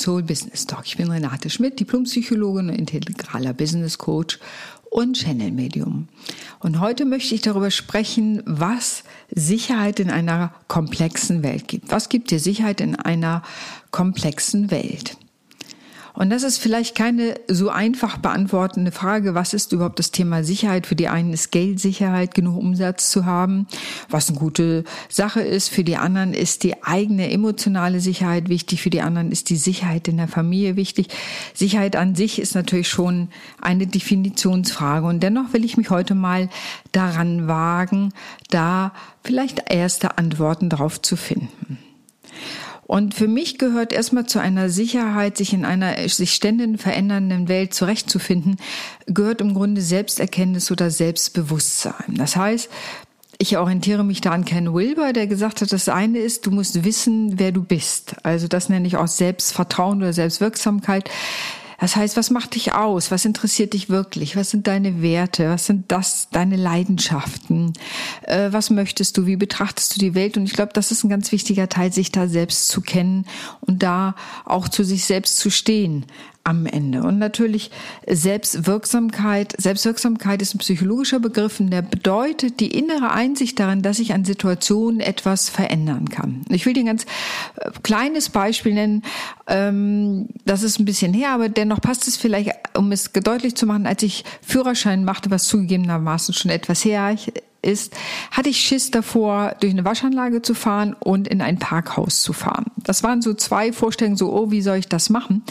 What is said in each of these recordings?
Soul Business Talk. Ich bin Renate Schmidt, Diplompsychologin und integraler Business Coach und Channel Medium. Und heute möchte ich darüber sprechen, was Sicherheit in einer komplexen Welt gibt. Was gibt dir Sicherheit in einer komplexen Welt? Und das ist vielleicht keine so einfach beantwortende Frage. Was ist überhaupt das Thema Sicherheit? Für die einen ist Geldsicherheit, genug Umsatz zu haben, was eine gute Sache ist. Für die anderen ist die eigene emotionale Sicherheit wichtig. Für die anderen ist die Sicherheit in der Familie wichtig. Sicherheit an sich ist natürlich schon eine Definitionsfrage. Und dennoch will ich mich heute mal daran wagen, da vielleicht erste Antworten darauf zu finden. Und für mich gehört erstmal zu einer Sicherheit, sich in einer sich ständig verändernden Welt zurechtzufinden, gehört im Grunde Selbsterkenntnis oder Selbstbewusstsein. Das heißt, ich orientiere mich da an Ken Wilber, der gesagt hat, das eine ist, du musst wissen, wer du bist. Also das nenne ich auch Selbstvertrauen oder Selbstwirksamkeit. Das heißt, was macht dich aus? Was interessiert dich wirklich? Was sind deine Werte? Was sind das deine Leidenschaften? Äh, was möchtest du? Wie betrachtest du die Welt? Und ich glaube, das ist ein ganz wichtiger Teil, sich da selbst zu kennen und da auch zu sich selbst zu stehen am Ende. Und natürlich Selbstwirksamkeit. Selbstwirksamkeit ist ein psychologischer Begriff, der bedeutet die innere Einsicht darin, dass ich an Situationen etwas verändern kann. Ich will dir ein ganz äh, kleines Beispiel nennen. Ähm, das ist ein bisschen her, aber dennoch passt es vielleicht, um es deutlich zu machen, als ich Führerschein machte, was zugegebenermaßen schon etwas her ist, hatte ich Schiss davor, durch eine Waschanlage zu fahren und in ein Parkhaus zu fahren. Das waren so zwei Vorstellungen, so, oh, wie soll ich das machen?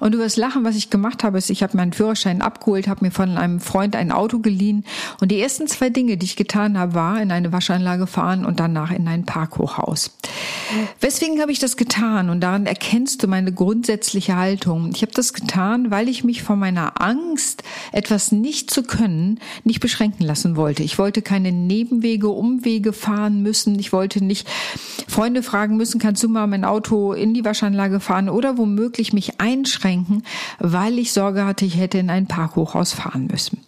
Und du wirst lachen, was ich gemacht habe, ist, ich habe meinen Führerschein abgeholt, habe mir von einem Freund ein Auto geliehen und die ersten zwei Dinge, die ich getan habe, war in eine Waschanlage fahren und danach in ein Parkhochhaus. Weswegen habe ich das getan? Und daran erkennst du meine grundsätzliche Haltung. Ich habe das getan, weil ich mich von meiner Angst, etwas nicht zu können, nicht beschränken lassen wollte. Ich wollte keine Nebenwege, Umwege fahren müssen. Ich wollte nicht Freunde fragen müssen, kannst du mal mein Auto in die Waschanlage fahren oder womöglich mich einschränken, weil ich Sorge hatte, ich hätte in ein Parkhochhaus fahren müssen.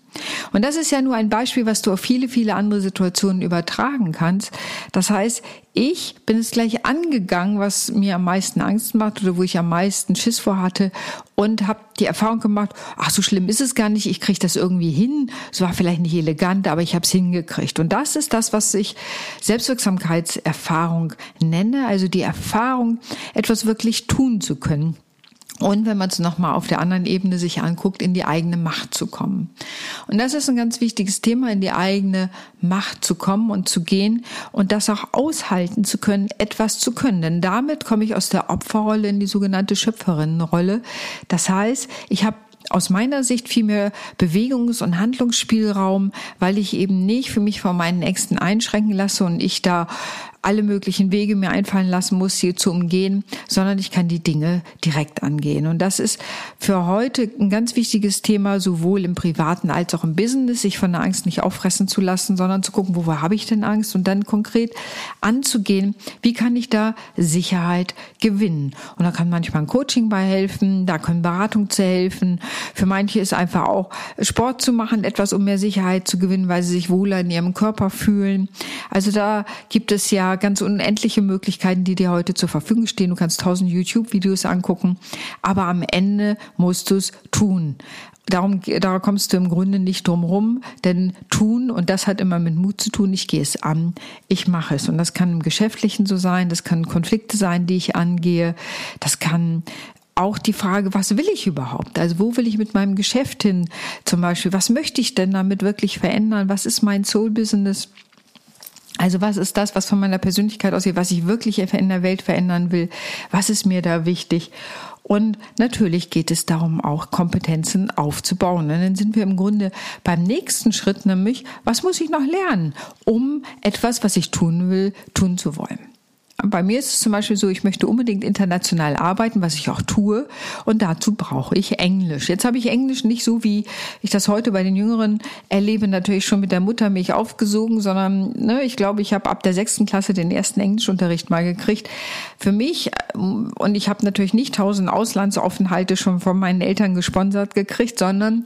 Und das ist ja nur ein Beispiel, was du auf viele, viele andere Situationen übertragen kannst. Das heißt, ich bin es gleich angegangen, was mir am meisten Angst macht oder wo ich am meisten Schiss vor hatte und habe die Erfahrung gemacht, ach so schlimm ist es gar nicht, ich kriege das irgendwie hin. Es war vielleicht nicht elegant, aber ich habe es hingekriegt. Und das ist das, was ich Selbstwirksamkeitserfahrung nenne, also die Erfahrung, etwas wirklich tun zu können und wenn man es nochmal auf der anderen Ebene sich anguckt, in die eigene Macht zu kommen. Und das ist ein ganz wichtiges Thema, in die eigene Macht zu kommen und zu gehen und das auch aushalten zu können, etwas zu können. Denn damit komme ich aus der Opferrolle in die sogenannte Schöpferinnenrolle. Das heißt, ich habe aus meiner Sicht viel mehr Bewegungs- und Handlungsspielraum, weil ich eben nicht für mich von meinen Ängsten einschränken lasse und ich da alle möglichen Wege mir einfallen lassen muss, sie zu umgehen, sondern ich kann die Dinge direkt angehen. Und das ist für heute ein ganz wichtiges Thema, sowohl im privaten als auch im Business, sich von der Angst nicht auffressen zu lassen, sondern zu gucken, wo habe ich denn Angst und dann konkret anzugehen, wie kann ich da Sicherheit gewinnen. Und da kann manchmal ein Coaching bei helfen, da können Beratung zu helfen. Für manche ist einfach auch Sport zu machen, etwas um mehr Sicherheit zu gewinnen, weil sie sich wohler in ihrem Körper fühlen. Also da gibt es ja ganz unendliche Möglichkeiten, die dir heute zur Verfügung stehen. Du kannst tausend YouTube-Videos angucken, aber am Ende musst du es tun. Darum, da kommst du im Grunde nicht drum rum, denn tun, und das hat immer mit Mut zu tun, ich gehe es an, ich mache es. Und das kann im Geschäftlichen so sein, das kann Konflikte sein, die ich angehe, das kann auch die Frage, was will ich überhaupt? Also wo will ich mit meinem Geschäft hin zum Beispiel? Was möchte ich denn damit wirklich verändern? Was ist mein Soul-Business? Also was ist das, was von meiner Persönlichkeit ausgeht, was ich wirklich in der Welt verändern will? Was ist mir da wichtig? Und natürlich geht es darum, auch Kompetenzen aufzubauen. Und dann sind wir im Grunde beim nächsten Schritt, nämlich, was muss ich noch lernen, um etwas, was ich tun will, tun zu wollen? Bei mir ist es zum Beispiel so, ich möchte unbedingt international arbeiten, was ich auch tue. Und dazu brauche ich Englisch. Jetzt habe ich Englisch nicht so, wie ich das heute bei den Jüngeren erlebe, natürlich schon mit der Mutter mich aufgesogen, sondern ne, ich glaube, ich habe ab der sechsten Klasse den ersten Englischunterricht mal gekriegt. Für mich, und ich habe natürlich nicht tausend Auslandsaufenthalte schon von meinen Eltern gesponsert gekriegt, sondern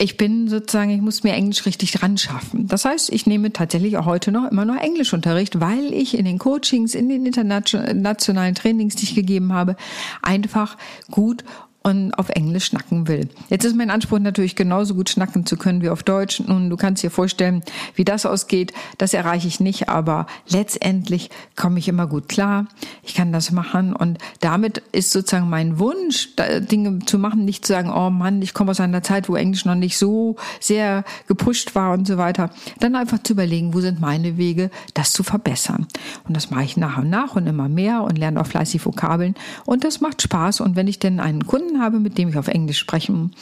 ich bin sozusagen, ich muss mir Englisch richtig dran schaffen. Das heißt, ich nehme tatsächlich auch heute noch immer nur Englischunterricht, weil ich in den Coachings, in den internationalen Trainings, die ich gegeben habe, einfach gut und auf Englisch schnacken will. Jetzt ist mein Anspruch natürlich genauso gut schnacken zu können wie auf Deutsch. Nun, du kannst dir vorstellen, wie das ausgeht. Das erreiche ich nicht, aber letztendlich komme ich immer gut klar. Ich kann das machen und damit ist sozusagen mein Wunsch, Dinge zu machen, nicht zu sagen, oh Mann, ich komme aus einer Zeit, wo Englisch noch nicht so sehr gepusht war und so weiter. Dann einfach zu überlegen, wo sind meine Wege, das zu verbessern. Und das mache ich nach und nach und immer mehr und lerne auch fleißig Vokabeln und das macht Spaß. Und wenn ich denn einen Kunden habe, mit dem ich auf Englisch sprechen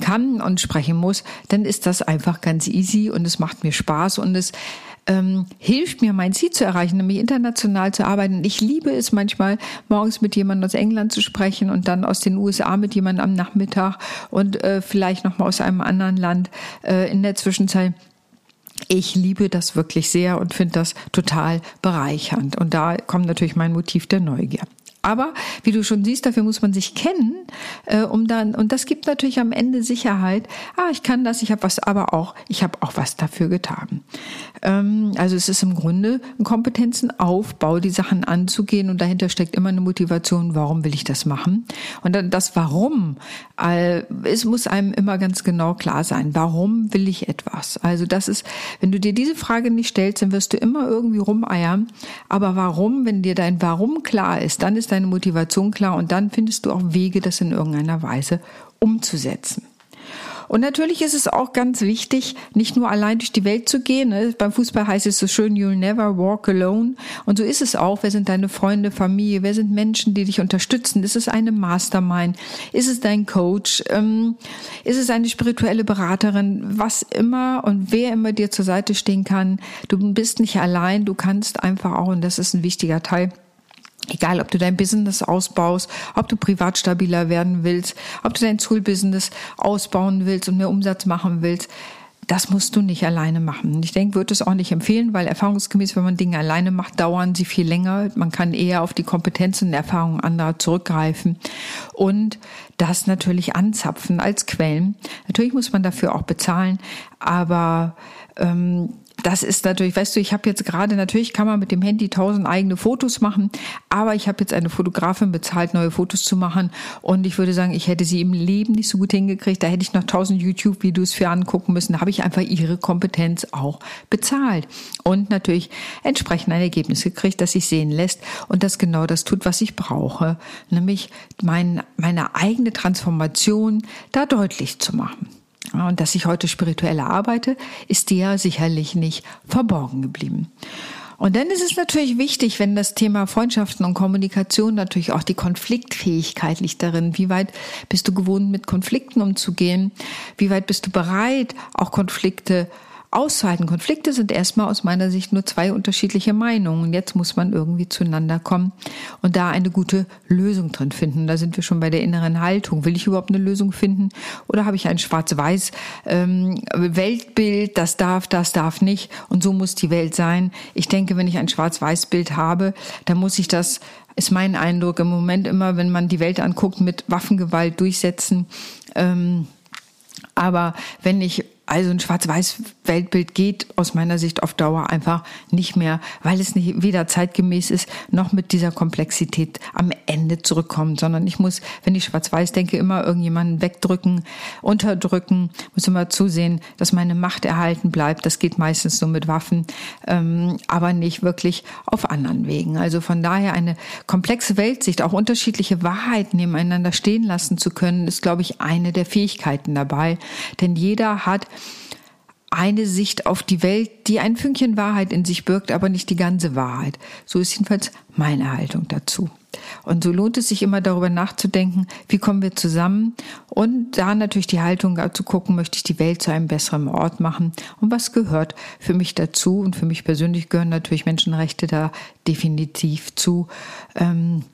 kann und sprechen muss, dann ist das einfach ganz easy und es macht mir Spaß und es ähm, hilft mir, mein Ziel zu erreichen, nämlich international zu arbeiten. Ich liebe es manchmal, morgens mit jemandem aus England zu sprechen und dann aus den USA mit jemandem am Nachmittag und äh, vielleicht nochmal aus einem anderen Land äh, in der Zwischenzeit. Ich liebe das wirklich sehr und finde das total bereichernd. Und da kommt natürlich mein Motiv der Neugier. Aber wie du schon siehst, dafür muss man sich kennen, äh, um dann und das gibt natürlich am Ende Sicherheit. Ah, ich kann das, ich habe was, aber auch ich habe auch was dafür getan. Ähm, also es ist im Grunde ein Kompetenzenaufbau, die Sachen anzugehen und dahinter steckt immer eine Motivation. Warum will ich das machen? Und dann das Warum. Äh, es muss einem immer ganz genau klar sein. Warum will ich etwas? Also das ist, wenn du dir diese Frage nicht stellst, dann wirst du immer irgendwie rumeiern. Aber warum, wenn dir dein Warum klar ist, dann ist deine Motivation klar und dann findest du auch Wege, das in irgendeiner Weise umzusetzen. Und natürlich ist es auch ganz wichtig, nicht nur allein durch die Welt zu gehen. Ne? Beim Fußball heißt es so schön, you'll never walk alone. Und so ist es auch. Wer sind deine Freunde, Familie? Wer sind Menschen, die dich unterstützen? Ist es eine Mastermind? Ist es dein Coach? Ähm, ist es eine spirituelle Beraterin? Was immer und wer immer dir zur Seite stehen kann. Du bist nicht allein. Du kannst einfach auch, und das ist ein wichtiger Teil, Egal, ob du dein Business ausbaust, ob du privat stabiler werden willst, ob du dein Schulbusiness ausbauen willst und mehr Umsatz machen willst, das musst du nicht alleine machen. Ich denke, würde es auch nicht empfehlen, weil erfahrungsgemäß, wenn man Dinge alleine macht, dauern sie viel länger. Man kann eher auf die Kompetenzen und Erfahrungen anderer zurückgreifen und das natürlich anzapfen als Quellen. Natürlich muss man dafür auch bezahlen, aber ähm, das ist natürlich, weißt du, ich habe jetzt gerade, natürlich kann man mit dem Handy tausend eigene Fotos machen, aber ich habe jetzt eine Fotografin bezahlt, neue Fotos zu machen. Und ich würde sagen, ich hätte sie im Leben nicht so gut hingekriegt, da hätte ich noch tausend YouTube-Videos für angucken müssen, da habe ich einfach ihre Kompetenz auch bezahlt. Und natürlich entsprechend ein Ergebnis gekriegt, das sich sehen lässt und das genau das tut, was ich brauche, nämlich mein, meine eigene Transformation da deutlich zu machen. Und dass ich heute spirituell arbeite, ist dir sicherlich nicht verborgen geblieben. Und dann ist es natürlich wichtig, wenn das Thema Freundschaften und Kommunikation natürlich auch die Konfliktfähigkeit liegt darin. Wie weit bist du gewohnt, mit Konflikten umzugehen? Wie weit bist du bereit, auch Konflikte auszuhalten. Konflikte sind erstmal aus meiner Sicht nur zwei unterschiedliche Meinungen. Jetzt muss man irgendwie zueinander kommen und da eine gute Lösung drin finden. Da sind wir schon bei der inneren Haltung. Will ich überhaupt eine Lösung finden oder habe ich ein schwarz-weiß ähm, Weltbild, das darf, das darf nicht und so muss die Welt sein. Ich denke, wenn ich ein schwarz-weiß Bild habe, dann muss ich das ist mein Eindruck im Moment immer, wenn man die Welt anguckt, mit Waffengewalt durchsetzen. Ähm, aber wenn ich also ein Schwarz-Weiß-Weltbild geht aus meiner Sicht auf Dauer einfach nicht mehr, weil es nicht weder zeitgemäß ist, noch mit dieser Komplexität am Ende zurückkommt, sondern ich muss, wenn ich Schwarz-Weiß denke, immer irgendjemanden wegdrücken, unterdrücken, muss immer zusehen, dass meine Macht erhalten bleibt. Das geht meistens nur mit Waffen, ähm, aber nicht wirklich auf anderen Wegen. Also von daher eine komplexe Weltsicht, auch unterschiedliche Wahrheiten nebeneinander stehen lassen zu können, ist, glaube ich, eine der Fähigkeiten dabei. Denn jeder hat eine Sicht auf die Welt, die ein Fünkchen Wahrheit in sich birgt, aber nicht die ganze Wahrheit. So ist jedenfalls meine Haltung dazu. Und so lohnt es sich immer darüber nachzudenken, wie kommen wir zusammen und da natürlich die Haltung zu gucken, möchte ich die Welt zu einem besseren Ort machen und was gehört für mich dazu und für mich persönlich gehören natürlich Menschenrechte da definitiv zu. Ähm,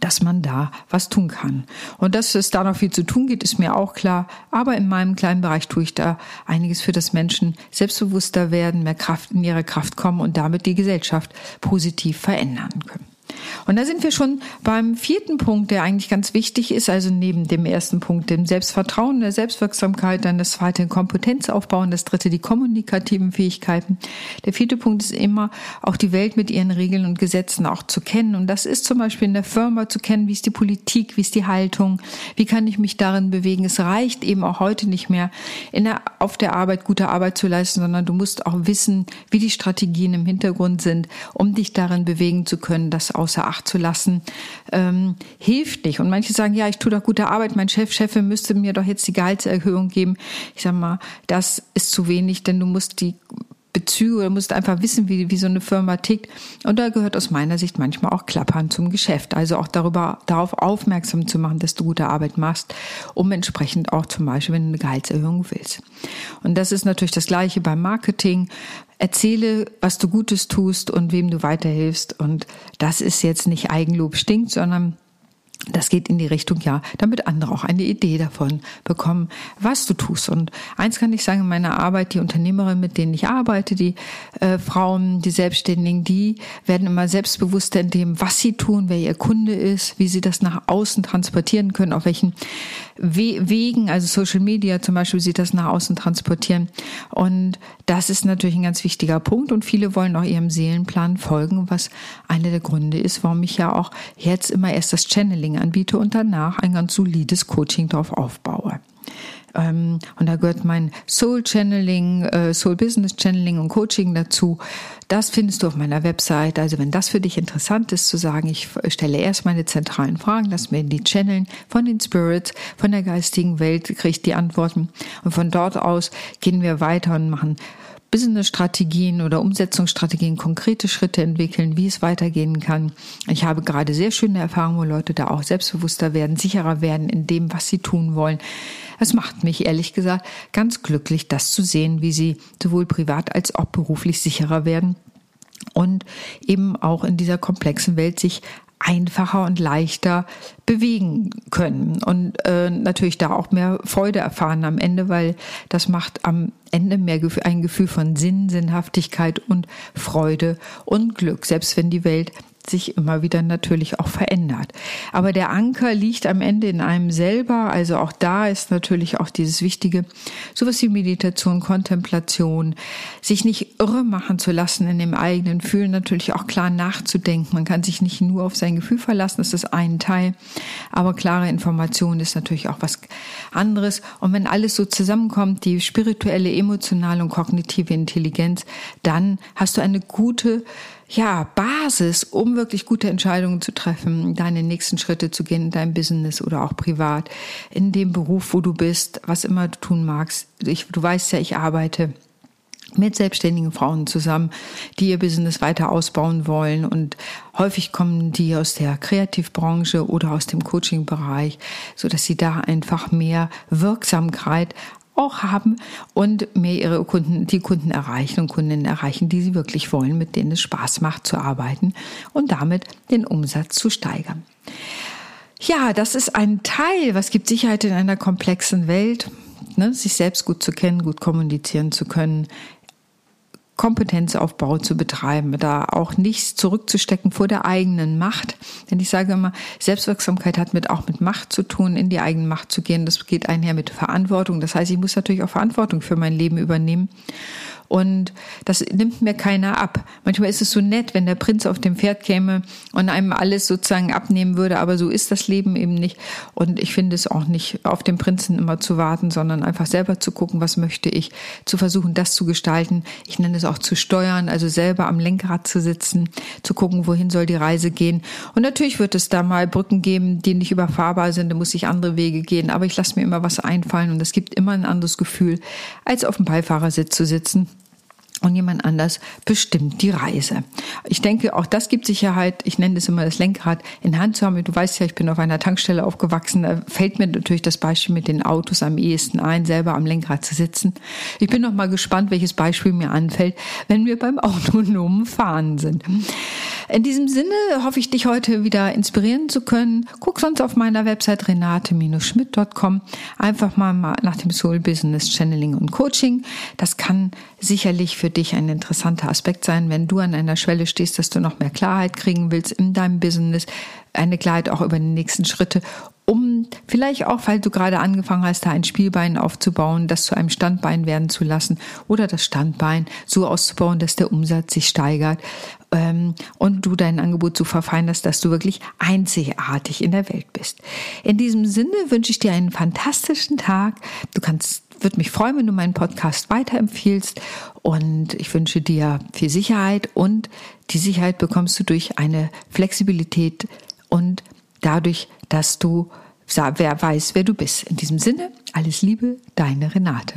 dass man da was tun kann. Und dass es da noch viel zu tun gibt, ist mir auch klar. Aber in meinem kleinen Bereich tue ich da einiges für das Menschen selbstbewusster werden, mehr Kraft in ihre Kraft kommen und damit die Gesellschaft positiv verändern können. Und da sind wir schon beim vierten Punkt, der eigentlich ganz wichtig ist, also neben dem ersten Punkt, dem Selbstvertrauen, der Selbstwirksamkeit, dann das zweite Kompetenzaufbau und das dritte die kommunikativen Fähigkeiten. Der vierte Punkt ist immer auch die Welt mit ihren Regeln und Gesetzen auch zu kennen. Und das ist zum Beispiel in der Firma zu kennen, wie ist die Politik, wie ist die Haltung, wie kann ich mich darin bewegen. Es reicht eben auch heute nicht mehr, in der, auf der Arbeit gute Arbeit zu leisten, sondern du musst auch wissen, wie die Strategien im Hintergrund sind, um dich darin bewegen zu können, das außer Acht zu lassen, ähm, hilft nicht. Und manche sagen, ja, ich tue doch gute Arbeit, mein Chef, Chefin müsste mir doch jetzt die Gehaltserhöhung geben. Ich sage mal, das ist zu wenig, denn du musst die Bezüge oder musst einfach wissen, wie, wie so eine Firma tickt. Und da gehört aus meiner Sicht manchmal auch Klappern zum Geschäft. Also auch darüber, darauf aufmerksam zu machen, dass du gute Arbeit machst, um entsprechend auch zum Beispiel, wenn du eine Gehaltserhöhung willst. Und das ist natürlich das Gleiche beim Marketing. Erzähle, was du Gutes tust und wem du weiterhilfst. Und das ist jetzt nicht Eigenlob stinkt, sondern das geht in die Richtung, ja, damit andere auch eine Idee davon bekommen, was du tust. Und eins kann ich sagen, in meiner Arbeit, die Unternehmerin, mit denen ich arbeite, die äh, Frauen, die Selbstständigen, die werden immer selbstbewusster in dem, was sie tun, wer ihr Kunde ist, wie sie das nach außen transportieren können, auf welchen We Wegen, also Social Media zum Beispiel, wie sie das nach außen transportieren. Und das ist natürlich ein ganz wichtiger Punkt. Und viele wollen auch ihrem Seelenplan folgen, was einer der Gründe ist, warum ich ja auch jetzt immer erst das Channeling anbiete und danach ein ganz solides Coaching darauf aufbaue. Ähm, und da gehört mein Soul Channeling, äh, Soul Business Channeling und Coaching dazu. Das findest du auf meiner Website. Also wenn das für dich interessant ist, zu sagen, ich stelle erst meine zentralen Fragen, lass mir die channeln von den Spirits, von der geistigen Welt, kriege ich die Antworten. Und von dort aus gehen wir weiter und machen Business-Strategien oder Umsetzungsstrategien, konkrete Schritte entwickeln, wie es weitergehen kann. Ich habe gerade sehr schöne Erfahrungen, wo Leute da auch selbstbewusster werden, sicherer werden in dem, was sie tun wollen. Es macht mich ehrlich gesagt ganz glücklich, das zu sehen, wie sie sowohl privat als auch beruflich sicherer werden und eben auch in dieser komplexen Welt sich einfacher und leichter bewegen können. Und äh, natürlich da auch mehr Freude erfahren am Ende, weil das macht am Ende mehr ein Gefühl von Sinn, Sinnhaftigkeit und Freude und Glück, selbst wenn die Welt sich immer wieder natürlich auch verändert. Aber der Anker liegt am Ende in einem selber. Also auch da ist natürlich auch dieses Wichtige, sowas wie Meditation, Kontemplation, sich nicht irre machen zu lassen in dem eigenen Fühlen, natürlich auch klar nachzudenken. Man kann sich nicht nur auf sein Gefühl verlassen, das ist ein Teil. Aber klare Information ist natürlich auch was anderes. Und wenn alles so zusammenkommt, die spirituelle, emotionale und kognitive Intelligenz, dann hast du eine gute ja, Basis, um wirklich gute Entscheidungen zu treffen, deine nächsten Schritte zu gehen in deinem Business oder auch privat, in dem Beruf, wo du bist, was immer du tun magst. Ich, du weißt ja, ich arbeite mit selbstständigen Frauen zusammen, die ihr Business weiter ausbauen wollen. Und häufig kommen die aus der Kreativbranche oder aus dem Coaching-Bereich, so dass sie da einfach mehr Wirksamkeit auch haben und mehr ihre Kunden, die Kunden erreichen und Kundinnen erreichen, die sie wirklich wollen, mit denen es Spaß macht zu arbeiten und damit den Umsatz zu steigern. Ja, das ist ein Teil, was gibt Sicherheit in einer komplexen Welt, ne, sich selbst gut zu kennen, gut kommunizieren zu können, Kompetenzaufbau zu betreiben, da auch nichts zurückzustecken vor der eigenen Macht. Denn ich sage immer, Selbstwirksamkeit hat mit auch mit Macht zu tun, in die eigene Macht zu gehen. Das geht einher mit Verantwortung. Das heißt, ich muss natürlich auch Verantwortung für mein Leben übernehmen. Und das nimmt mir keiner ab. Manchmal ist es so nett, wenn der Prinz auf dem Pferd käme und einem alles sozusagen abnehmen würde, aber so ist das Leben eben nicht. Und ich finde es auch nicht, auf den Prinzen immer zu warten, sondern einfach selber zu gucken, was möchte ich, zu versuchen, das zu gestalten. Ich nenne es auch zu steuern, also selber am Lenkrad zu sitzen, zu gucken, wohin soll die Reise gehen. Und natürlich wird es da mal Brücken geben, die nicht überfahrbar sind, da muss ich andere Wege gehen, aber ich lasse mir immer was einfallen und es gibt immer ein anderes Gefühl, als auf dem Beifahrersitz zu sitzen und jemand anders bestimmt die Reise. Ich denke, auch das gibt Sicherheit. Ich nenne das immer das Lenkrad in Hand zu haben. Du weißt ja, ich bin auf einer Tankstelle aufgewachsen. Da fällt mir natürlich das Beispiel mit den Autos am ehesten ein, selber am Lenkrad zu sitzen. Ich bin noch mal gespannt, welches Beispiel mir anfällt, wenn wir beim autonomen Fahren sind. In diesem Sinne hoffe ich, dich heute wieder inspirieren zu können. Guck sonst auf meiner Website renate-schmidt.com einfach mal nach dem Soul Business Channeling und Coaching. Das kann sicherlich für dich ein interessanter Aspekt sein, wenn du an einer Schwelle stehst, dass du noch mehr Klarheit kriegen willst in deinem Business, eine Klarheit auch über die nächsten Schritte vielleicht auch, weil du gerade angefangen hast, da ein Spielbein aufzubauen, das zu einem Standbein werden zu lassen oder das Standbein so auszubauen, dass der Umsatz sich steigert ähm, und du dein Angebot so verfeinerst, dass du wirklich einzigartig in der Welt bist. In diesem Sinne wünsche ich dir einen fantastischen Tag. Du kannst würde mich freuen, wenn du meinen Podcast weiterempfiehlst und ich wünsche dir viel Sicherheit und die Sicherheit bekommst du durch eine Flexibilität und dadurch, dass du wer weiß, wer du bist. In diesem Sinne, alles Liebe, deine Renate.